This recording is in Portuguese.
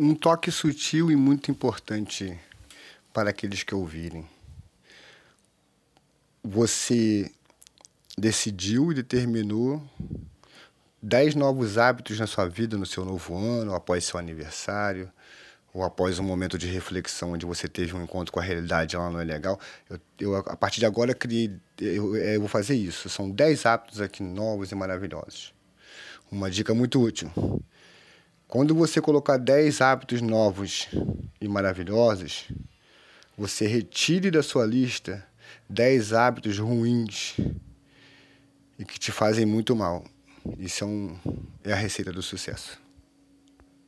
Um toque sutil e muito importante para aqueles que ouvirem. Você decidiu e determinou dez novos hábitos na sua vida no seu novo ano, após seu aniversário, ou após um momento de reflexão onde você teve um encontro com a realidade, ela não é legal. Eu, eu a partir de agora, criei, eu, eu vou fazer isso. São dez hábitos aqui novos e maravilhosos. Uma dica muito útil. Quando você colocar 10 hábitos novos e maravilhosos, você retire da sua lista 10 hábitos ruins e que te fazem muito mal. Isso é, um, é a receita do sucesso.